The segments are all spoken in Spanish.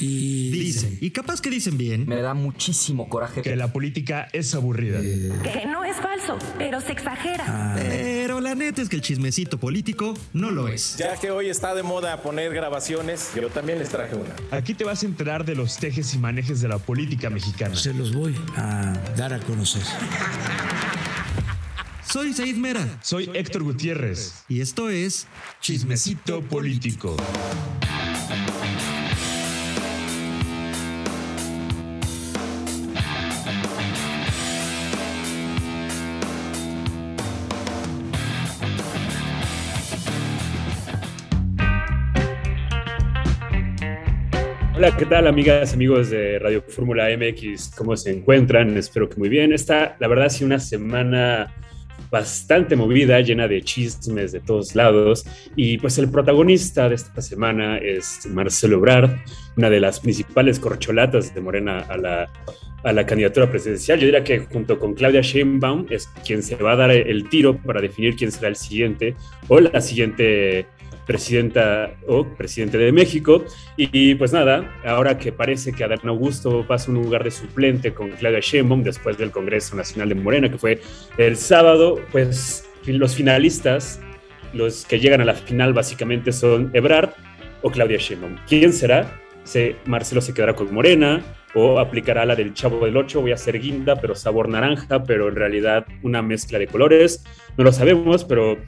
y dicen, y capaz que dicen bien, Me da muchísimo coraje que la política es aburrida. Que no es falso, pero se exagera. pero la neta es que el chismecito político no lo es. Ya que hoy está de moda poner grabaciones, yo también les traje una. Aquí te vas a enterar de los tejes y manejes de la política mexicana. Se los voy a dar a conocer. Soy Said Mera Soy Héctor Gutiérrez. y esto es Chismecito político. Hola, ¿qué tal amigas, amigos de Radio Fórmula MX? ¿Cómo se encuentran? Espero que muy bien. Esta, la verdad, ha sido una semana bastante movida, llena de chismes de todos lados. Y pues el protagonista de esta semana es Marcelo Ebrard, una de las principales corcholatas de Morena a la, a la candidatura presidencial. Yo diría que junto con Claudia Sheinbaum es quien se va a dar el tiro para definir quién será el siguiente o la siguiente presidenta o presidente de México. Y, pues nada, ahora que parece que Adán Augusto pasa un lugar de suplente con Claudia Sheinbaum después del Congreso Nacional de Morena, que fue el sábado, pues los finalistas, los que llegan a la final básicamente son Ebrard o Claudia Sheinbaum. ¿Quién será? Se, Marcelo se quedará con Morena o aplicará la del Chavo del Ocho, voy a hacer guinda, pero sabor naranja, pero en realidad una mezcla de colores. No lo sabemos, pero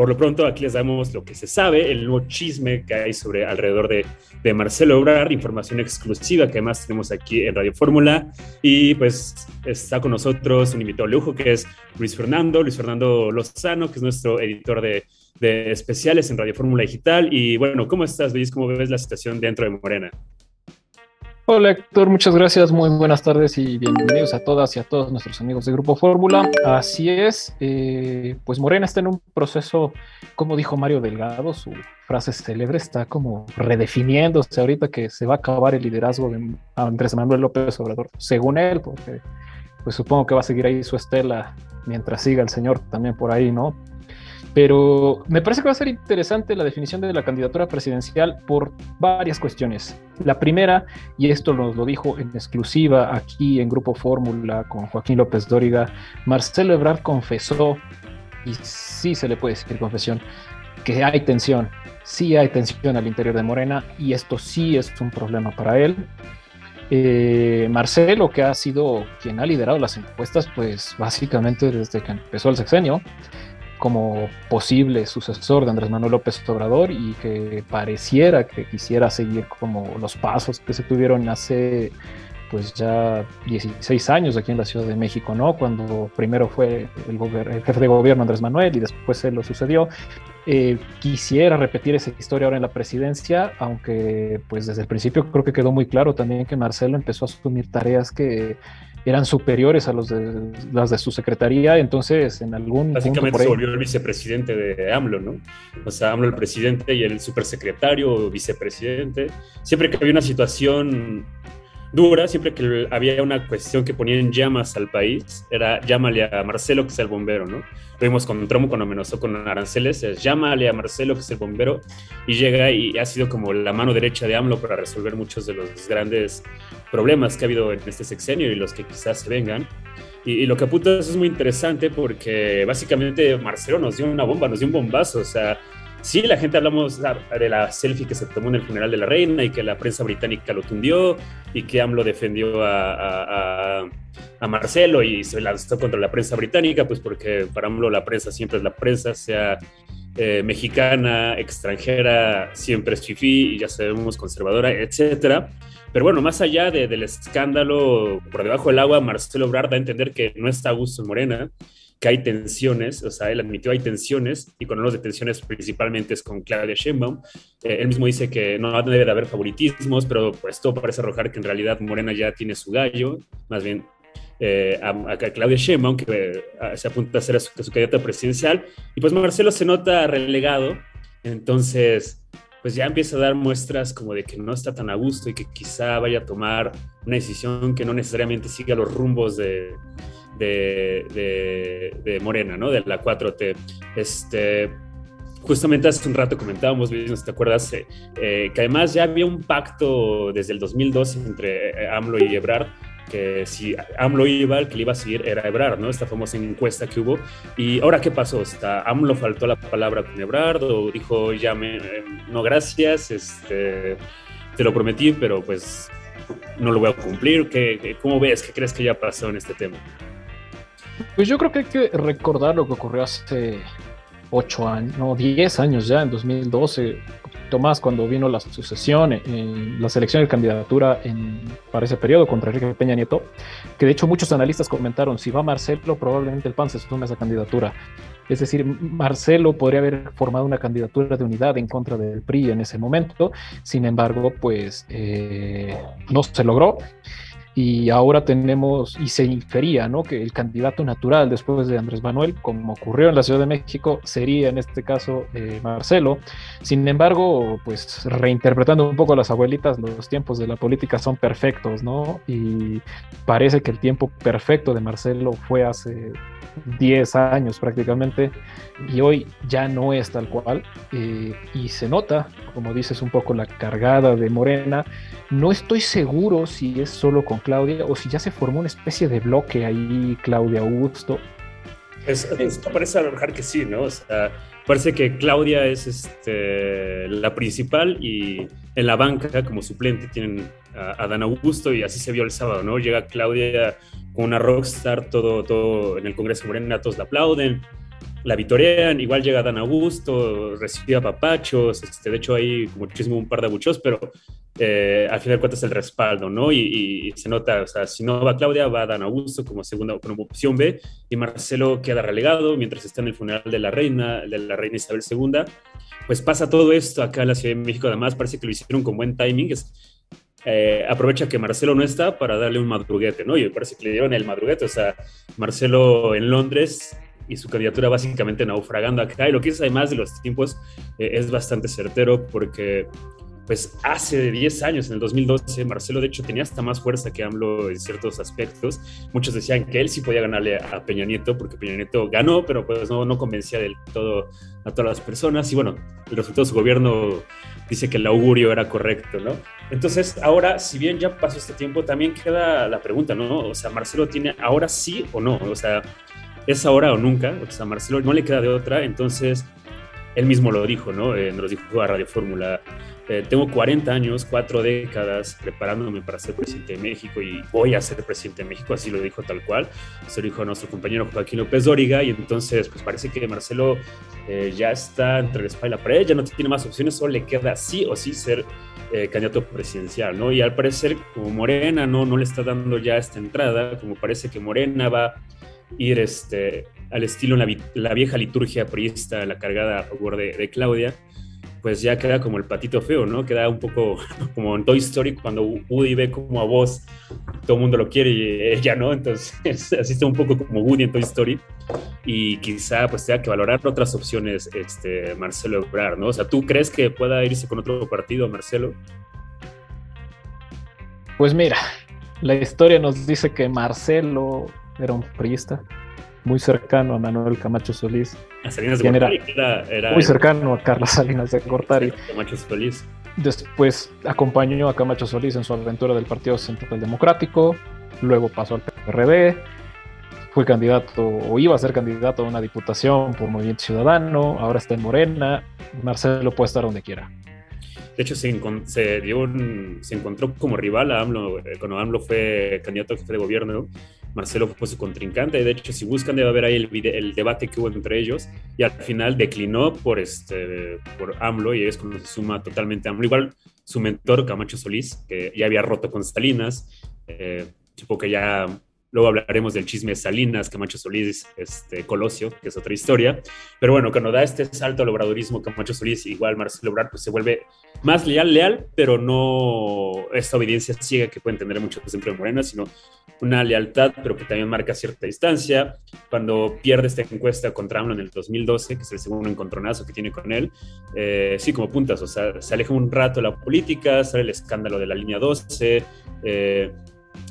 por lo pronto, aquí les damos lo que se sabe, el nuevo chisme que hay sobre alrededor de, Marcelo Ebrard, información exclusiva que además tenemos aquí en Radio Fórmula. Y pues está con nosotros un invitado lujo que es Luis Fernando, Luis Fernando Lozano, que es nuestro editor de, de especiales en Radio Fórmula Digital. Y bueno, ¿cómo estás, Luis? ¿Cómo ves la situación dentro de Morena? Hola Héctor, muchas gracias, muy buenas tardes y bienvenidos a todas y a todos nuestros amigos de Grupo Fórmula. Así es, eh, pues Morena está en un proceso, como dijo Mario Delgado, su frase célebre está como redefiniéndose ahorita que se va a acabar el liderazgo de Andrés Manuel López Obrador, según él, porque pues supongo que va a seguir ahí su estela mientras siga el señor también por ahí, ¿no? Pero me parece que va a ser interesante la definición de la candidatura presidencial por varias cuestiones. La primera, y esto nos lo dijo en exclusiva aquí en Grupo Fórmula con Joaquín López Dóriga, Marcelo Ebrard confesó, y sí se le puede decir confesión, que hay tensión, sí hay tensión al interior de Morena, y esto sí es un problema para él. Eh, Marcelo, que ha sido quien ha liderado las encuestas, pues básicamente desde que empezó el sexenio, como posible sucesor de Andrés Manuel López Obrador y que pareciera que quisiera seguir como los pasos que se tuvieron hace pues ya 16 años aquí en la Ciudad de México, ¿no? Cuando primero fue el, jefe de gobierno Andrés Manuel y después se lo sucedió. Eh, quisiera repetir esa historia ahora en la presidencia, aunque pues desde el principio creo que quedó muy claro también que Marcelo empezó a asumir tareas que eran superiores a los de, las de su secretaría, entonces en algún Básicamente punto se volvió el vicepresidente de AMLO, ¿no? O sea, AMLO el presidente y el supersecretario o vicepresidente. Siempre que había una situación dura, siempre que había una cuestión que ponía en llamas al país, era llámale a Marcelo que es el bombero, ¿no? Lo vimos con Trump cuando amenazó con aranceles, es llámale a Marcelo que es el bombero y llega y ha sido como la mano derecha de AMLO para resolver muchos de los grandes problemas que ha habido en este sexenio y los que quizás se vengan. Y, lo que apunta es muy interesante porque básicamente Marcelo nos dio una bomba, nos dio un bombazo. O sea, sí, la gente hablamos de la selfie que se tomó en el funeral de la reina y que la prensa británica lo tundió y que AMLO defendió a, Marcelo y se lanzó contra la prensa británica, pues porque para AMLO la prensa siempre es la prensa, sea eh, mexicana, extranjera, siempre es fifí y ya sabemos conservadora, etcétera. Pero bueno, más allá de, del escándalo por debajo del agua, Marcelo Ebrard da a entender que no está a gusto en Morena, que hay tensiones, o sea, él admitió hay tensiones, y cuando hablamos de tensiones principalmente es con Claudia Sheinbaum. Eh, él mismo dice que no debe de haber favoritismos, pero pues todo parece arrojar que en realidad Morena ya tiene su gallo, más bien eh, a, a, Claudia Sheinbaum, que eh, se apunta a ser a su, a su candidata presidencial, y pues Marcelo se nota relegado, entonces pues ya empieza a dar muestras como de que no está tan a gusto y que quizá vaya a tomar una decisión que no necesariamente siga los rumbos de, de, de, de Morena, ¿no? De la 4T. Este, justamente hace un rato comentábamos, no te acuerdas, eh, eh, que además ya había un pacto desde el 2012 entre eh, AMLO y Ebrard, que si AMLO iba, el que le iba a seguir era Ebrard, ¿no? Esta famosa encuesta que hubo. Y ahora, ¿qué pasó? ¿Está, ¿AMLO faltó la palabra con Ebrard o dijo, ya me, no, gracias, este, te lo prometí, pero pues no lo voy a cumplir? ¿Qué, ¿Cómo ves? ¿Qué crees que ya pasó en este tema? Pues yo creo que hay que recordar lo que ocurrió hace ocho años, no, diez años ya, en 2012, Tomás, cuando vino la sucesión, en la selección de candidatura en, para ese periodo contra Enrique Peña Nieto, que de hecho muchos analistas comentaron, si va Marcelo, probablemente el PAN se sume a esa candidatura. Es decir, Marcelo podría haber formado una candidatura de unidad en contra del PRI en ese momento, sin embargo, pues eh, no se logró y ahora tenemos, y se infería, ¿no? Que el candidato natural después de Andrés Manuel, como ocurrió en la Ciudad de México, sería en este caso eh, Marcelo. Sin embargo, pues reinterpretando un poco las abuelitas, los tiempos de la política son perfectos, ¿no? Y parece que el tiempo perfecto de Marcelo fue hace 10 años prácticamente y hoy ya no es tal cual eh, y se nota, como dices, un poco la cargada de Morena. No estoy seguro si es solo con Claudia o si ya se formó una especie de bloque ahí, Claudia Augusto. esto parece alojar que sí, ¿no? O sea, parece que Claudia es este, la principal y en la banca como suplente tienen a, a Dan Augusto y así se vio el sábado, ¿no? Llega Claudia con una rockstar, todo, todo en el Congreso Morena, todos la aplauden, la vitorean, igual llega Dan Augusto, recibe a papachos, este, de hecho hay muchísimo un par de abuchos, pero eh, al final de cuentas el respaldo, ¿no? Y, se nota, o sea, si no va Claudia, va Dan Augusto como segunda como opción B, y Marcelo queda relegado mientras está en el funeral de la reina, de la reina Isabel II. Pues pasa todo esto acá en la Ciudad de México, además parece que lo hicieron con buen timing, es, eh, aprovecha que Marcelo no está para darle un madruguete, ¿no? Y parece que le dieron el madruguete, o sea, Marcelo en Londres y su candidatura básicamente naufragando acá. Y lo que es además de los tiempos eh, es bastante certero porque pues hace 10 años, en el 2012, Marcelo de hecho tenía hasta más fuerza que AMLO en ciertos aspectos. Muchos decían que él sí podía ganarle a Peña Nieto, porque Peña Nieto ganó, pero pues no, no convencía del todo a todas las personas. Y bueno, el resultado de su gobierno dice que el augurio era correcto, ¿no? Entonces, ahora, si bien ya pasó este tiempo, también queda la pregunta, ¿no? O sea, Marcelo tiene ahora sí o no, o sea, es ahora o nunca, o sea, Marcelo no le queda de otra, entonces él mismo lo dijo, ¿no? Eh, nos dijo a Radio Fórmula, eh, tengo 40 años, cuatro décadas preparándome para ser presidente de México y voy a ser presidente de México, así lo dijo tal cual, se lo dijo a nuestro compañero Joaquín López Dóriga y entonces pues parece que Marcelo eh, ya está entre la espalda y la pared, ya no tiene más opciones, solo le queda sí o sí ser candidato presidencial, ¿no? Y al parecer como Morena no, no le está dando ya esta entrada, como parece que Morena va a ir este, al estilo la, la vieja liturgia priista, la cargada a favor de, Claudia, pues ya queda como el patito feo, ¿no? Queda un poco como en Toy Story cuando Woody ve como a vos, todo el mundo lo quiere y ella no, entonces así está un poco como Woody en Toy Story y quizá pues tenga que valorar otras opciones este, Marcelo Ebrard, ¿no? O sea, ¿tú crees que pueda irse con otro partido Marcelo? Pues mira, la historia nos dice que Marcelo era un priista muy cercano a Manuel Camacho Solís. A Salinas de Gortari, era, era, muy cercano a Carlos Salinas de Gortari. Camacho Solís. Después acompañó a Camacho Solís en su aventura del Partido Central Democrático, luego pasó al PRD, fue candidato o iba a ser candidato a una diputación por Movimiento Ciudadano, ahora está en Morena, Marcelo puede estar donde quiera. De hecho, se, se, dio un, se encontró como rival a AMLO eh, cuando AMLO fue candidato a jefe de gobierno. Marcelo fue su contrincante. Y de hecho, si buscan, debe haber ahí el, debate que hubo entre ellos. Y al final declinó por, este, por AMLO y es cuando se suma totalmente a AMLO. Igual su mentor, Camacho Solís, que ya había roto con Salinas. Eh, que ya Luego hablaremos del chisme de Salinas, Camacho Solís, este, Colosio, que es otra historia. Pero bueno, cuando da este salto al obradorismo Camacho Solís, igual Marcelo Obrar, pues se vuelve más leal, leal, pero no esta obediencia ciega que pueden tener muchos dentro de Morena, sino una lealtad, pero que también marca cierta distancia. Cuando pierde esta encuesta contra AMLO en el 2012, que es el segundo encontronazo que tiene con él, eh, sí, como puntas, o sea, se aleja un rato de la política, sale el escándalo de la línea 12, eh,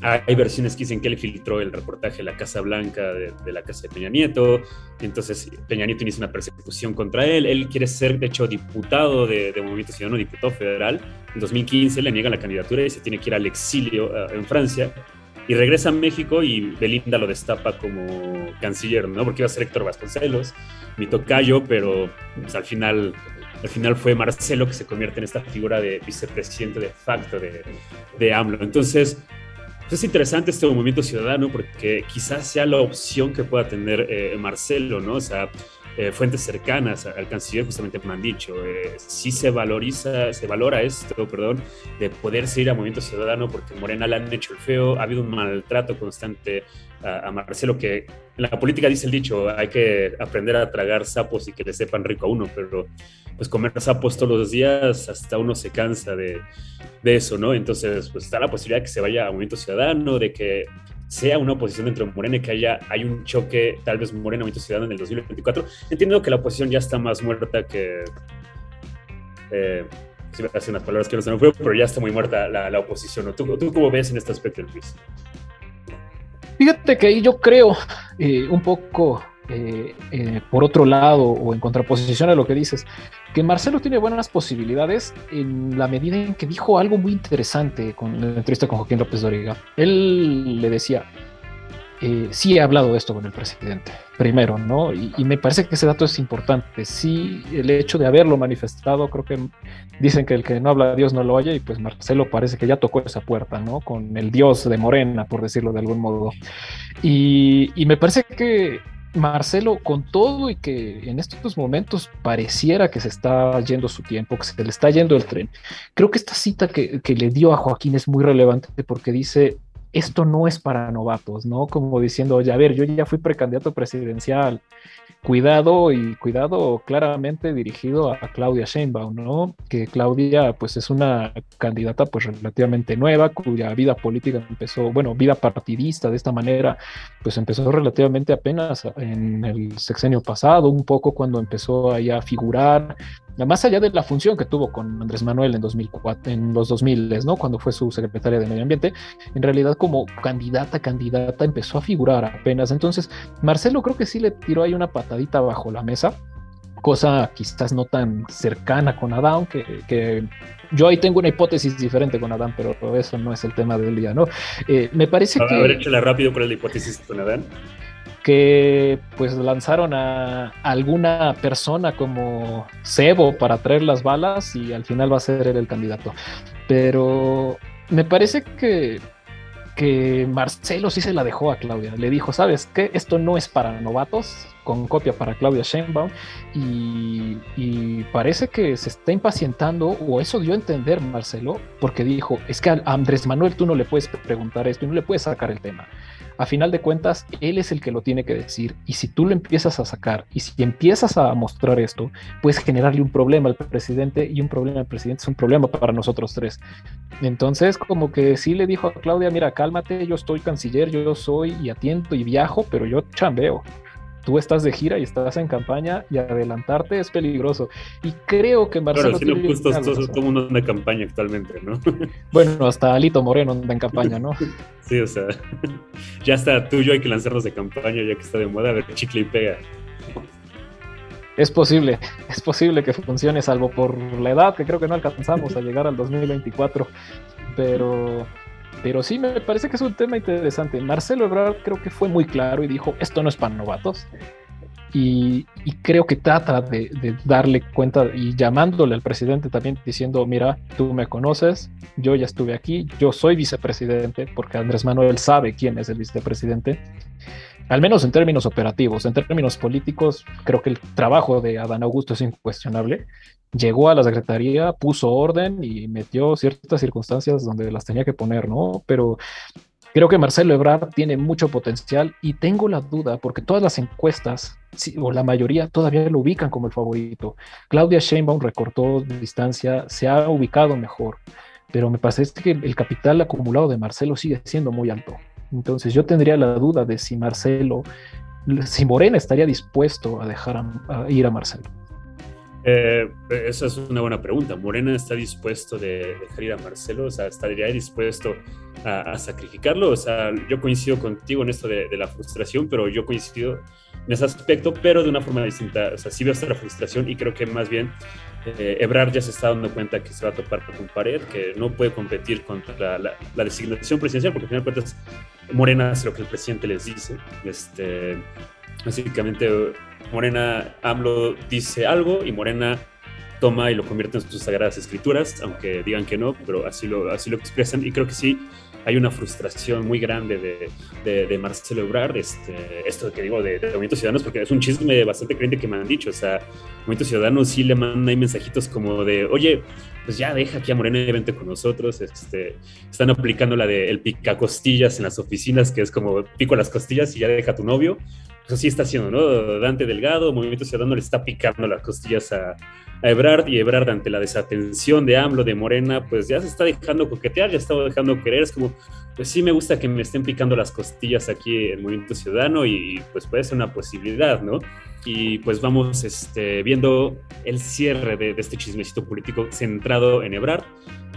hay versiones que dicen que él filtró el reportaje de la Casa Blanca de, la casa de Peña Nieto. Entonces Peña Nieto inicia una persecución contra él. Él quiere ser, de hecho, diputado de, Movimiento Ciudadano, diputado federal. En 2015 le niegan la candidatura y se tiene que ir al exilio eh, en Francia. Y regresa a México y Belinda lo destapa como canciller, ¿no? Porque iba a ser Héctor Vasconcelos, mi tocayo, pero pues, al final al final fue Marcelo que se convierte en esta figura de vicepresidente de facto de, de AMLO. Entonces, es interesante este movimiento ciudadano porque quizás sea la opción que pueda tener eh, Marcelo, ¿no? O sea, eh, fuentes cercanas al canciller justamente me han dicho, eh, si se valoriza, se valora esto, perdón, de poder seguir a Movimiento Ciudadano porque Morena le han hecho el feo, ha habido un maltrato constante a, Marcelo que en la política dice el dicho, hay que aprender a tragar sapos y que le sepan rico a uno, pero pues comer sapos todos los días hasta uno se cansa de, de eso, ¿no? Entonces, pues está la posibilidad de que se vaya a Movimiento Ciudadano, de que sea una oposición entre Morena y que haya hay un choque, tal vez Morena Movimiento Ciudadano en el 2024. Entiendo que la oposición ya está más muerta que... Eh, si me hacen unas palabras que no se me fue, pero ya está muy muerta la, la oposición. ¿Tú, ¿Tú, cómo ves en este aspecto, Luis? Fíjate que ahí yo creo eh, un poco eh, eh, por otro lado o en contraposición a lo que dices, que Marcelo tiene buenas posibilidades en la medida en que dijo algo muy interesante con la entrevista con Joaquín López Doriga. Él le decía, sí he hablado de esto con el presidente, primero, ¿no? Y, y, me parece que ese dato es importante. Sí, el hecho de haberlo manifestado, creo que dicen que el que no habla a Dios no lo oye, y pues Marcelo parece que ya tocó esa puerta, ¿no? Con el Dios de Morena, por decirlo de algún modo. Y, y me parece que Marcelo, con todo y que en estos momentos pareciera que se está yendo su tiempo, que se le está yendo el tren, creo que esta cita que, que le dio a Joaquín es muy relevante porque dice, esto no es para novatos, ¿no? Como diciendo, oye, a ver, yo ya fui precandidato presidencial, cuidado y cuidado claramente dirigido a Claudia Sheinbaum, ¿no? Que Claudia pues es una candidata pues relativamente nueva, cuya vida política empezó, bueno, vida partidista de esta manera, pues empezó relativamente apenas en el sexenio pasado, un poco cuando empezó ahí a figurar más allá de la función que tuvo con Andrés Manuel en, 2004, en los 2000, ¿no? cuando fue su secretaria de Medio Ambiente, en realidad como candidata, candidata empezó a figurar apenas. Entonces, Marcelo creo que sí le tiró ahí una patadita bajo la mesa, cosa quizás no tan cercana con Adán, que, que yo ahí tengo una hipótesis diferente con Adán, pero eso no es el tema del día, ¿no? Eh, me parece que... A ver, échale rápido con la hipótesis con Adán que pues lanzaron a alguna persona como cebo para traer las balas y al final va a ser él el candidato. Pero me parece que, que Marcelo sí se la dejó a Claudia. Le dijo, ¿sabes qué? Esto no es para novatos, con copia para Claudia Sheinbaum y, parece que se está impacientando o eso dio a entender Marcelo porque dijo, es que a Andrés Manuel tú no le puedes preguntar esto y no le puedes sacar el tema a final de cuentas, él es el que lo tiene que decir. Y si tú lo empiezas a sacar y si empiezas a mostrar esto, puedes generarle un problema al presidente y un problema al presidente es un problema para nosotros tres. Entonces, como que sí le dijo a Claudia, mira, cálmate, yo estoy canciller, yo soy y atiendo y viajo, pero yo chambeo tú estás de gira y estás en campaña y adelantarte es peligroso. Y creo que Marcelo. Claro, si no, justo todo, el mundo anda en campaña actualmente, ¿no? Bueno, hasta Alito Moreno anda en campaña, ¿no? sí, o sea, ya está tú y yo hay que lanzarnos de campaña ya que está de moda, a ver, chicle y pega. Es posible, es posible que funcione, salvo por la edad, que creo que no alcanzamos a llegar al 2024, pero pero sí me parece que es un tema interesante. Marcelo Ebrard creo que fue muy claro y dijo, esto no es para novatos. Y, creo que trata de, darle cuenta y llamándole al presidente también diciendo, mira, tú me conoces, yo ya estuve aquí, yo soy vicepresidente, porque Andrés Manuel sabe quién es el vicepresidente, al menos en términos operativos, en términos políticos, creo que el trabajo de Adán Augusto es incuestionable llegó a la secretaría, puso orden y metió ciertas circunstancias donde las tenía que poner, ¿no? Pero creo que Marcelo Ebrard tiene mucho potencial y tengo la duda porque todas las encuestas, o la mayoría, todavía lo ubican como el favorito. Claudia Sheinbaum recortó distancia, se ha ubicado mejor, pero me parece que el capital acumulado de Marcelo sigue siendo muy alto. Entonces yo tendría la duda de si Marcelo, si Morena estaría dispuesto a dejar ir a Marcelo. Eh, esa es una buena pregunta. ¿Morena está dispuesto de dejar ir a Marcelo? O sea, ¿estaría dispuesto a, sacrificarlo. O sea, yo coincido contigo en esto de, la frustración, pero yo coincido en ese aspecto, pero de una forma distinta. O sea, sí veo hasta la frustración y creo que más bien eh, Ebrard ya se está dando cuenta que se va a topar con pared, que no puede competir contra la, la, designación presidencial, porque al final de cuentas Morena hace lo que el presidente les dice. Este, básicamente, Morena, AMLO dice algo y Morena toma y lo convierte en sus sagradas escrituras, aunque digan que no, pero así lo, así lo expresan. Y creo que sí, hay una frustración muy grande de, de, Marcelo Ebrard, este, esto que digo de, de, Movimiento Ciudadanos, porque es un chisme bastante creyente que me han dicho, o sea, Movimiento Ciudadano sí le mandan ahí mensajitos como de, oye, pues ya deja aquí a Morena y vente con nosotros, este, están aplicando la de el pica costillas en las oficinas, que es como pico las costillas y ya deja a tu novio, pues así está haciendo, ¿no? Dante Delgado, Movimiento Ciudadano le está picando las costillas a, a Ebrard y Ebrard ante la desatención de AMLO, de Morena, pues ya se está dejando coquetear, ya está dejando querer, es como, pues sí me gusta que me estén picando las costillas aquí en Movimiento Ciudadano y pues puede ser una posibilidad, ¿no? Y pues vamos este, viendo el cierre de, este chismecito político centrado en Ebrard,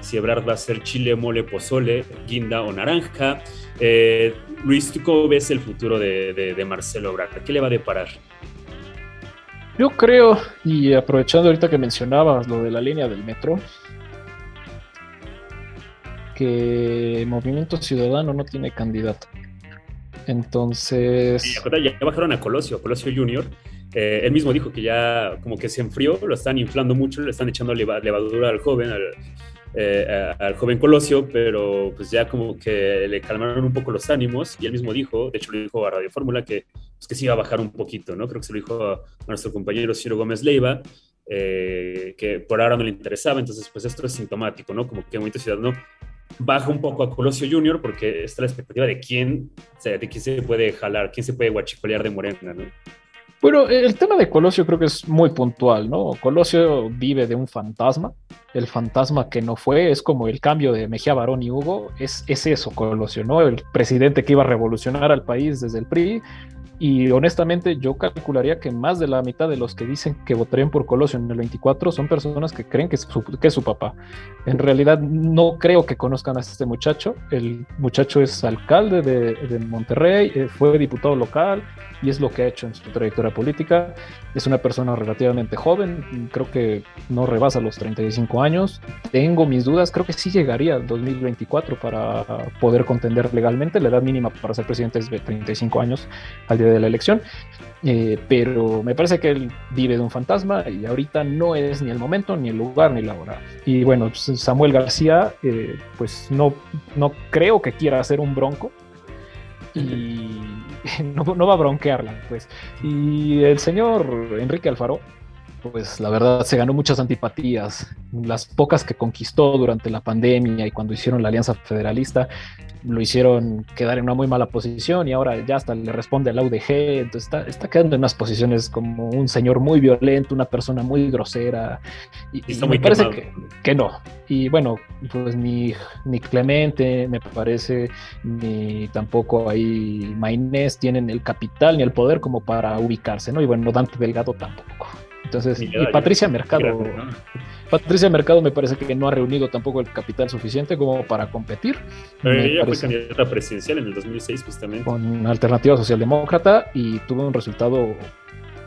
si Ebrard va a ser chile, mole, pozole, guinda o naranja. Eh, Luis, ¿tú cómo ves el futuro de, de Marcelo Ebrard? ¿Qué le va a deparar? Yo creo, y aprovechando ahorita que mencionabas lo de la línea del metro, que Movimiento Ciudadano no tiene candidato. Entonces. ya bajaron a Colosio, Colosio Junior. Eh, él mismo dijo que ya como que se enfrió, lo están inflando mucho, le están echando levadura al joven, al, eh, al joven Colosio, pero pues ya como que le calmaron un poco los ánimos y él mismo dijo, de hecho lo dijo a Radio Fórmula, que, pues, que sí iba a bajar un poquito, ¿no? Creo que se lo dijo a, nuestro compañero Ciro Gómez Leiva, eh, que por ahora no le interesaba, entonces pues esto es sintomático, ¿no? Como que Movimiento Ciudadano baja un poco a Colosio Junior porque está la expectativa de quién, o sea, de quién se puede jalar, quién se puede guachicolear de Morena, ¿no? Bueno, el tema de Colosio creo que es muy puntual, ¿no? Colosio vive de un fantasma. El fantasma que no fue es como el cambio de Mejía Barón y Hugo. Es, es eso, Colosio, ¿no? El presidente que iba a revolucionar al país desde el PRI y honestamente yo calcularía que más de la mitad de los que dicen que votarían por Colosio en el 24 son personas que creen que es su, que es su papá. En realidad no creo que conozcan a este muchacho. El muchacho es alcalde de, de Monterrey, eh, fue diputado local y es lo que ha hecho en su trayectoria política. Es una persona relativamente joven, creo que no rebasa los 35 años. Tengo mis dudas, creo que sí llegaría al 2024 para poder contender legalmente. La edad mínima para ser presidente es de 35 años al día de la elección, eh, pero me parece que él vive de un fantasma y ahorita no es ni el momento, ni el lugar, ni la hora. Y bueno, pues, Samuel García, eh, pues no, no creo que quiera hacer un bronco y no, no, va a bronquearla, pues. Y el señor Enrique Alfaro, pues la verdad se ganó muchas antipatías, las pocas que conquistó durante la pandemia y cuando hicieron la alianza federalista, lo hicieron quedar en una muy mala posición y ahora ya hasta le responde al UDG, entonces está, está quedando en unas posiciones como un señor muy violento, una persona muy grosera y, me parece que, que, no. Y bueno, pues ni, ni Clemente me parece, ni tampoco ahí Maynés tienen el capital ni el poder como para ubicarse, ¿no? Y bueno, Dante Delgado tampoco. Entonces, y, Patricia Mercado. Patricia Mercado me parece que no ha reunido tampoco el capital suficiente como para competir. ella fue candidata presidencial en el 2006 justamente. Con Alternativa Socialdemócrata y tuvo un resultado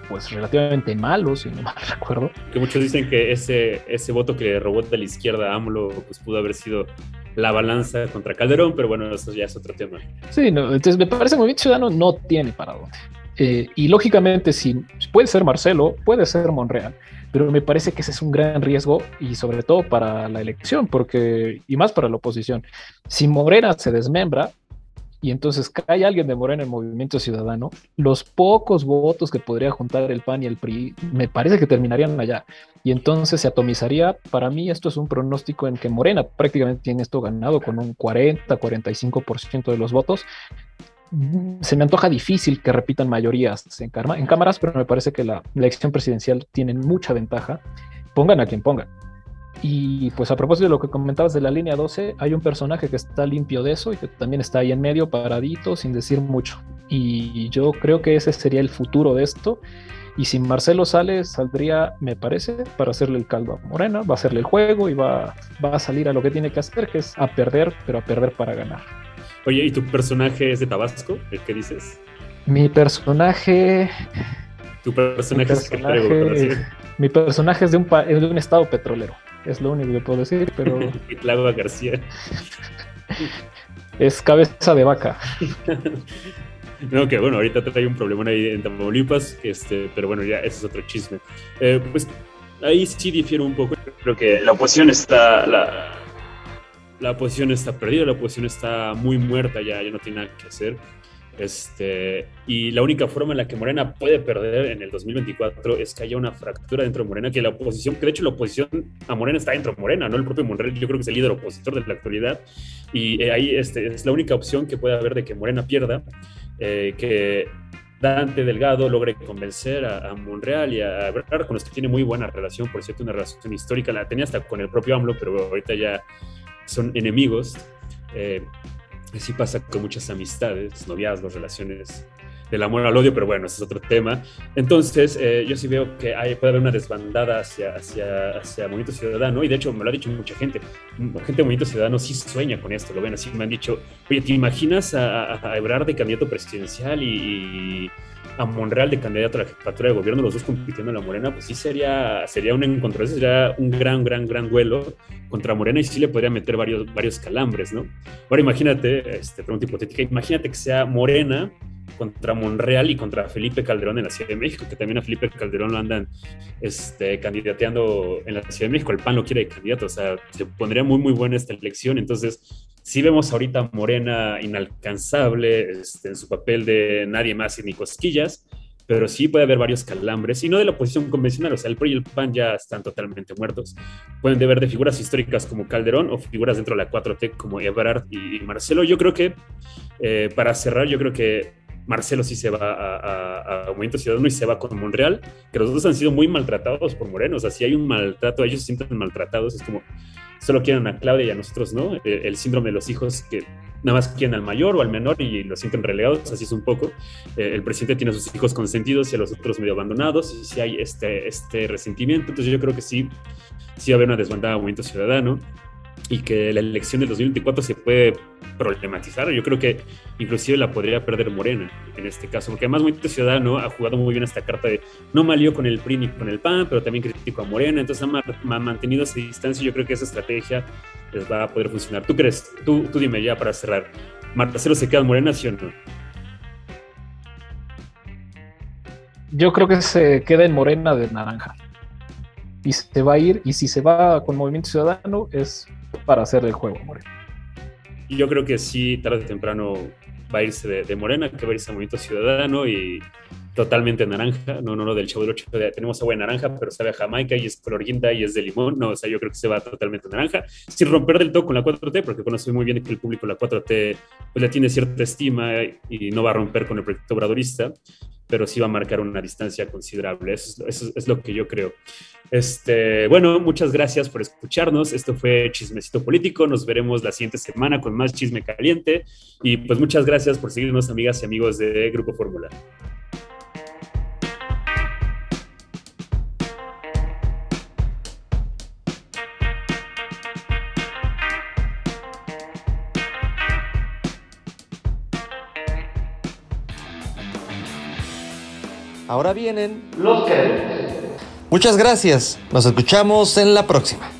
pues relativamente malo, si no mal recuerdo. Que muchos dicen que ese, ese voto que robó de la izquierda a AMLO pues pudo haber sido la balanza contra Calderón, pero bueno, eso ya es otro tema. Sí, no, entonces me parece que Movimiento Ciudadano no tiene para dónde. Eh, y lógicamente, si puede ser Marcelo, puede ser Monreal, pero me parece que ese es un gran riesgo y sobre todo para la elección, porque, y más para la oposición. Si Morena se desmembra y entonces cae alguien de Morena en Movimiento Ciudadano, los pocos votos que podría juntar el PAN y el PRI, me parece que terminarían allá. Y entonces se atomizaría. Para mí, esto es un pronóstico en que Morena prácticamente tiene esto ganado con un 40-45% de los votos se me antoja difícil que repitan mayorías en, cámaras, pero me parece que la elección presidencial tiene mucha ventaja. Pongan a quien pongan. Y pues a propósito de lo que comentabas de la línea 12, hay un personaje que está limpio de eso y que también está ahí en medio, paradito, sin decir mucho. Y yo creo que ese sería el futuro de esto. Y si Marcelo sale, saldría, me parece, para hacerle el caldo a Morena, va a hacerle el juego y va, va a salir a lo que tiene que hacer, que es a perder, pero a perder para ganar. Oye, ¿y tu personaje es de Tabasco? ¿El que dices? Mi personaje. Tu personaje, mi personaje es, mi personaje es de un, es de un estado petrolero. Es lo único que puedo decir, pero. Claudia García. es cabeza de vaca. No, que bueno, ahorita trae un problema ahí en Tamaulipas, este, pero bueno, ya ese es otro chisme. Eh, pues ahí sí difiero un poco. Creo que la oposición está, la, la oposición está perdida, la oposición está muy muerta ya, ya no tiene nada que hacer. Este, y la única forma en la que Morena puede perder en el 2024 es que haya una fractura dentro de Morena, que la oposición, que de hecho la oposición a Morena está dentro de Morena, ¿no? El propio Monreal yo creo que es el líder opositor de la actualidad y eh, ahí este, es la única opción que puede haber de que Morena pierda, eh, que Dante Delgado logre convencer a, Monreal y a Ebrard, con los que tiene muy buena relación, por cierto, una relación histórica, la tenía hasta con el propio AMLO, pero ahorita ya son enemigos. Eh, Así pasa con muchas amistades, noviazgos, relaciones del amor al odio, pero bueno, ese es otro tema. Entonces, eh, yo sí veo que hay, puede haber una desbandada hacia, hacia, hacia Movimiento Ciudadano, y de hecho me lo ha dicho mucha gente. Gente de Movimiento Ciudadano sí sueña con esto, lo ven así, me han dicho, oye, ¿te imaginas a, a, Ebrard de candidato presidencial y, a Monreal de candidato a la jefatura de gobierno, los dos compitiendo en la Morena, pues sí sería, sería un encuentro, sería un gran, gran, gran duelo contra Morena y sí le podría meter varios, varios calambres, ¿no? Ahora imagínate, este, pregunta hipotética, imagínate que sea Morena contra Monreal y contra Felipe Calderón en la Ciudad de México, que también a Felipe Calderón lo andan este, candidateando en la Ciudad de México, el PAN lo quiere de candidato, o sea, se pondría muy, muy buena esta elección, entonces sí vemos ahorita Morena inalcanzable este, en su papel de nadie más y ni cosquillas, pero sí puede haber varios calambres, y no de la oposición convencional, o sea, el PRI y el PAN ya están totalmente muertos. Pueden deber de figuras históricas como Calderón o figuras dentro de la 4T como Ebrard y Marcelo. Yo creo que, eh, para cerrar, yo creo que Marcelo sí se va a, a, Movimiento Ciudadano y se va con Monreal, que los dos han sido muy maltratados por Moreno, o sea, si hay un maltrato, ellos se sienten maltratados, es como, solo quieren a Claudia y a nosotros, ¿no? El, el, síndrome de los hijos que nada más quieren al mayor o al menor y los sienten relegados, así es un poco. Eh, el presidente tiene a sus hijos consentidos y a los otros medio abandonados, y si hay este, este resentimiento, entonces yo creo que sí, sí va a haber una desbandada Movimiento Ciudadano y que la elección del 2024 se puede problematizar. Yo creo que inclusive la podría perder Morena en este caso, porque además Movimiento Ciudadano ha jugado muy bien esta carta de no malió con el PRI ni con el PAN, pero también criticó a Morena, entonces ha, mantenido esa distancia. Yo creo que esa estrategia les va a poder funcionar. ¿Tú crees? Tú, tú dime ya para cerrar. ¿Marcelo se queda en Morena, sí o no? Yo creo que se queda en Morena de naranja. Y se va a ir, y si se va con Movimiento Ciudadano, es para hacer el juego, Morena. Yo creo que sí, tarde o temprano va a irse de, Morena, que va a irse a Movimiento Ciudadano y totalmente naranja. No, no, no, del Chavo del 8 tenemos agua de naranja, pero sabe a Jamaica y es color guinda y es de limón. No, o sea, yo creo que se va totalmente naranja, sin romper del todo con la 4T, porque conoce muy bien que el público la 4T pues, le tiene cierta estima y no va a romper con el proyecto obradorista pero sí va a marcar una distancia considerable. Eso es, lo que yo creo. Este, bueno, muchas gracias por escucharnos. Esto fue Chismecito Político. Nos veremos la siguiente semana con más chisme caliente. Y pues muchas gracias por seguirnos, amigas y amigos de Grupo Fórmula. Ahora vienen los créditos. Muchas gracias. Nos escuchamos en la próxima.